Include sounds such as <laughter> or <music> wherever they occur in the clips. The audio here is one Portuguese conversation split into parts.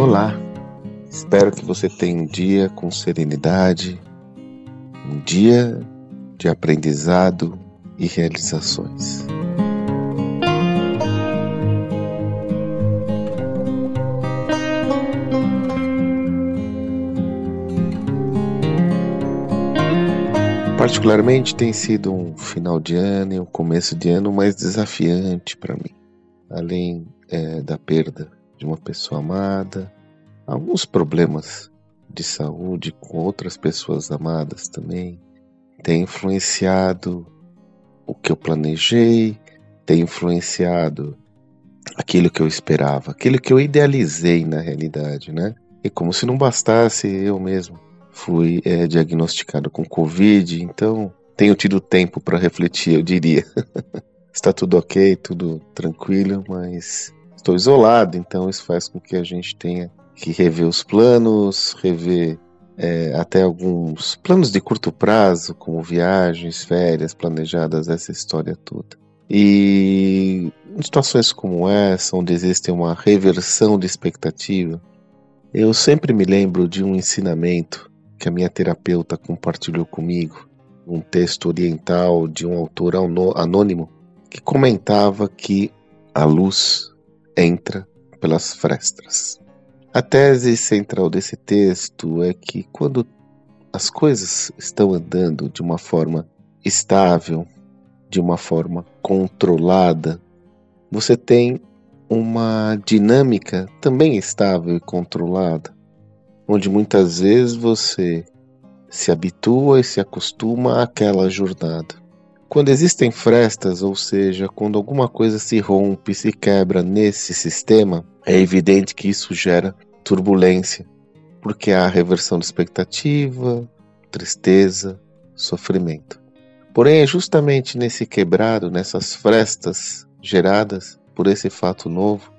Olá, espero que você tenha um dia com serenidade, um dia de aprendizado e realizações. Particularmente tem sido um final de ano e um começo de ano mais desafiante para mim, além é, da perda de uma pessoa amada, alguns problemas de saúde com outras pessoas amadas também, tem influenciado o que eu planejei, tem influenciado aquilo que eu esperava, aquilo que eu idealizei na realidade, né? E como se não bastasse, eu mesmo fui é, diagnosticado com Covid, então tenho tido tempo para refletir, eu diria. <laughs> Está tudo ok, tudo tranquilo, mas estou isolado, então isso faz com que a gente tenha que rever os planos, rever é, até alguns planos de curto prazo, como viagens, férias planejadas, essa história toda. E em situações como essa, onde existe uma reversão de expectativa, eu sempre me lembro de um ensinamento que a minha terapeuta compartilhou comigo, um texto oriental de um autor anônimo, que comentava que a luz entra pelas frestas. A tese central desse texto é que quando as coisas estão andando de uma forma estável, de uma forma controlada, você tem uma dinâmica também estável e controlada, onde muitas vezes você se habitua e se acostuma àquela jornada. Quando existem frestas, ou seja, quando alguma coisa se rompe, se quebra nesse sistema, é evidente que isso gera turbulência, porque há reversão de expectativa, tristeza, sofrimento. Porém, é justamente nesse quebrado, nessas frestas geradas por esse fato novo,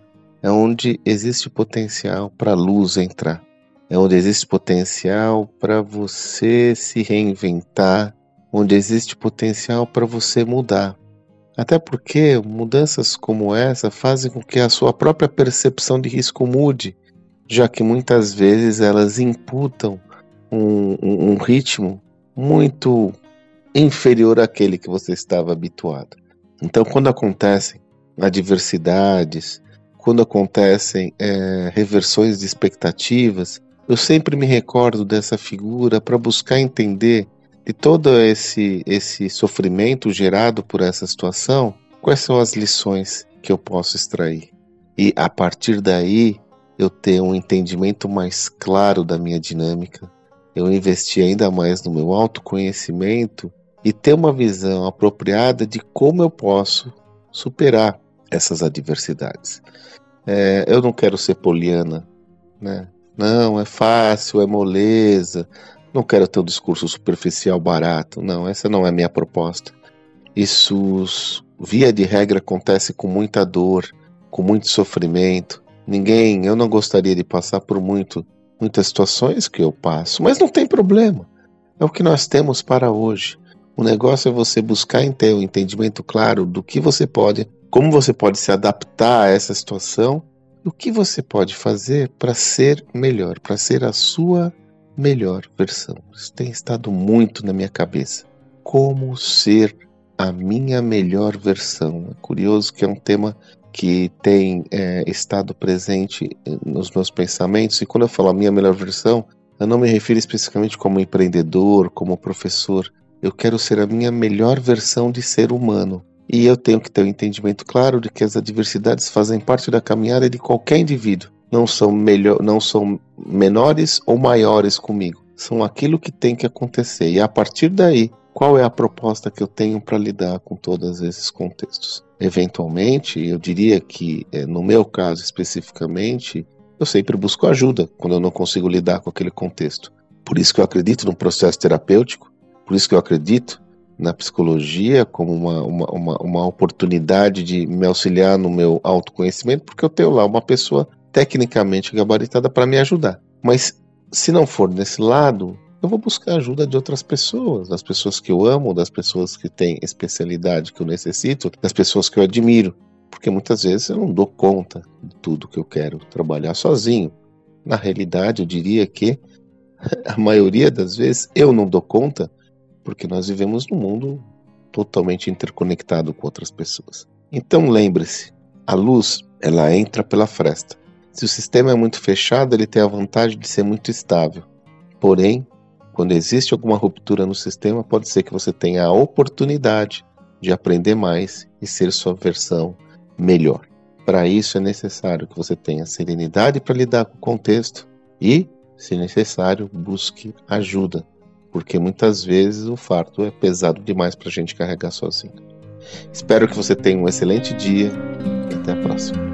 é onde existe potencial para a luz entrar. É onde existe potencial para você se reinventar onde existe potencial para você mudar. Até porque mudanças como essa fazem com que a sua própria percepção de risco mude, já que muitas vezes elas imputam um, um, um ritmo muito inferior àquele que você estava habituado. Então, quando acontecem adversidades, quando acontecem é, reversões de expectativas, eu sempre me recordo dessa figura para buscar entender de todo esse, esse sofrimento gerado por essa situação, quais são as lições que eu posso extrair? E a partir daí eu ter um entendimento mais claro da minha dinâmica, eu investir ainda mais no meu autoconhecimento e ter uma visão apropriada de como eu posso superar essas adversidades. É, eu não quero ser poliana, né? Não, é fácil, é moleza. Não quero ter um discurso superficial barato. Não, essa não é a minha proposta. Isso, via de regra, acontece com muita dor, com muito sofrimento. Ninguém, eu não gostaria de passar por muito, muitas situações que eu passo, mas não tem problema. É o que nós temos para hoje. O negócio é você buscar ter um entendimento claro do que você pode, como você pode se adaptar a essa situação o que você pode fazer para ser melhor, para ser a sua melhor versão. Isso tem estado muito na minha cabeça. Como ser a minha melhor versão? É curioso que é um tema que tem é, estado presente eh, nos meus pensamentos, e quando eu falo a minha melhor versão, eu não me refiro especificamente como empreendedor, como professor. Eu quero ser a minha melhor versão de ser humano. E eu tenho que ter um entendimento claro de que as adversidades fazem parte da caminhada de qualquer indivíduo não são melhor, não são menores ou maiores comigo. São aquilo que tem que acontecer. E a partir daí, qual é a proposta que eu tenho para lidar com todos esses contextos? Eventualmente, eu diria que, é, no meu caso especificamente, eu sempre busco ajuda quando eu não consigo lidar com aquele contexto. Por isso que eu acredito no processo terapêutico, por isso que eu acredito na psicologia como uma, uma, uma, uma oportunidade de me auxiliar no meu autoconhecimento, porque eu tenho lá uma pessoa tecnicamente gabaritada para me ajudar. Mas se não for nesse lado, eu vou buscar ajuda de outras pessoas, das pessoas que eu amo, das pessoas que têm especialidade que eu necessito, das pessoas que eu admiro, porque muitas vezes eu não dou conta de tudo que eu quero trabalhar sozinho. Na realidade, eu diria que a maioria das vezes eu não dou conta, porque nós vivemos num mundo totalmente interconectado com outras pessoas. Então lembre-se, a luz ela entra pela fresta. Se o sistema é muito fechado, ele tem a vantagem de ser muito estável. Porém, quando existe alguma ruptura no sistema, pode ser que você tenha a oportunidade de aprender mais e ser sua versão melhor. Para isso é necessário que você tenha serenidade para lidar com o contexto e, se necessário, busque ajuda, porque muitas vezes o fardo é pesado demais para a gente carregar sozinho. Espero que você tenha um excelente dia e até a próxima.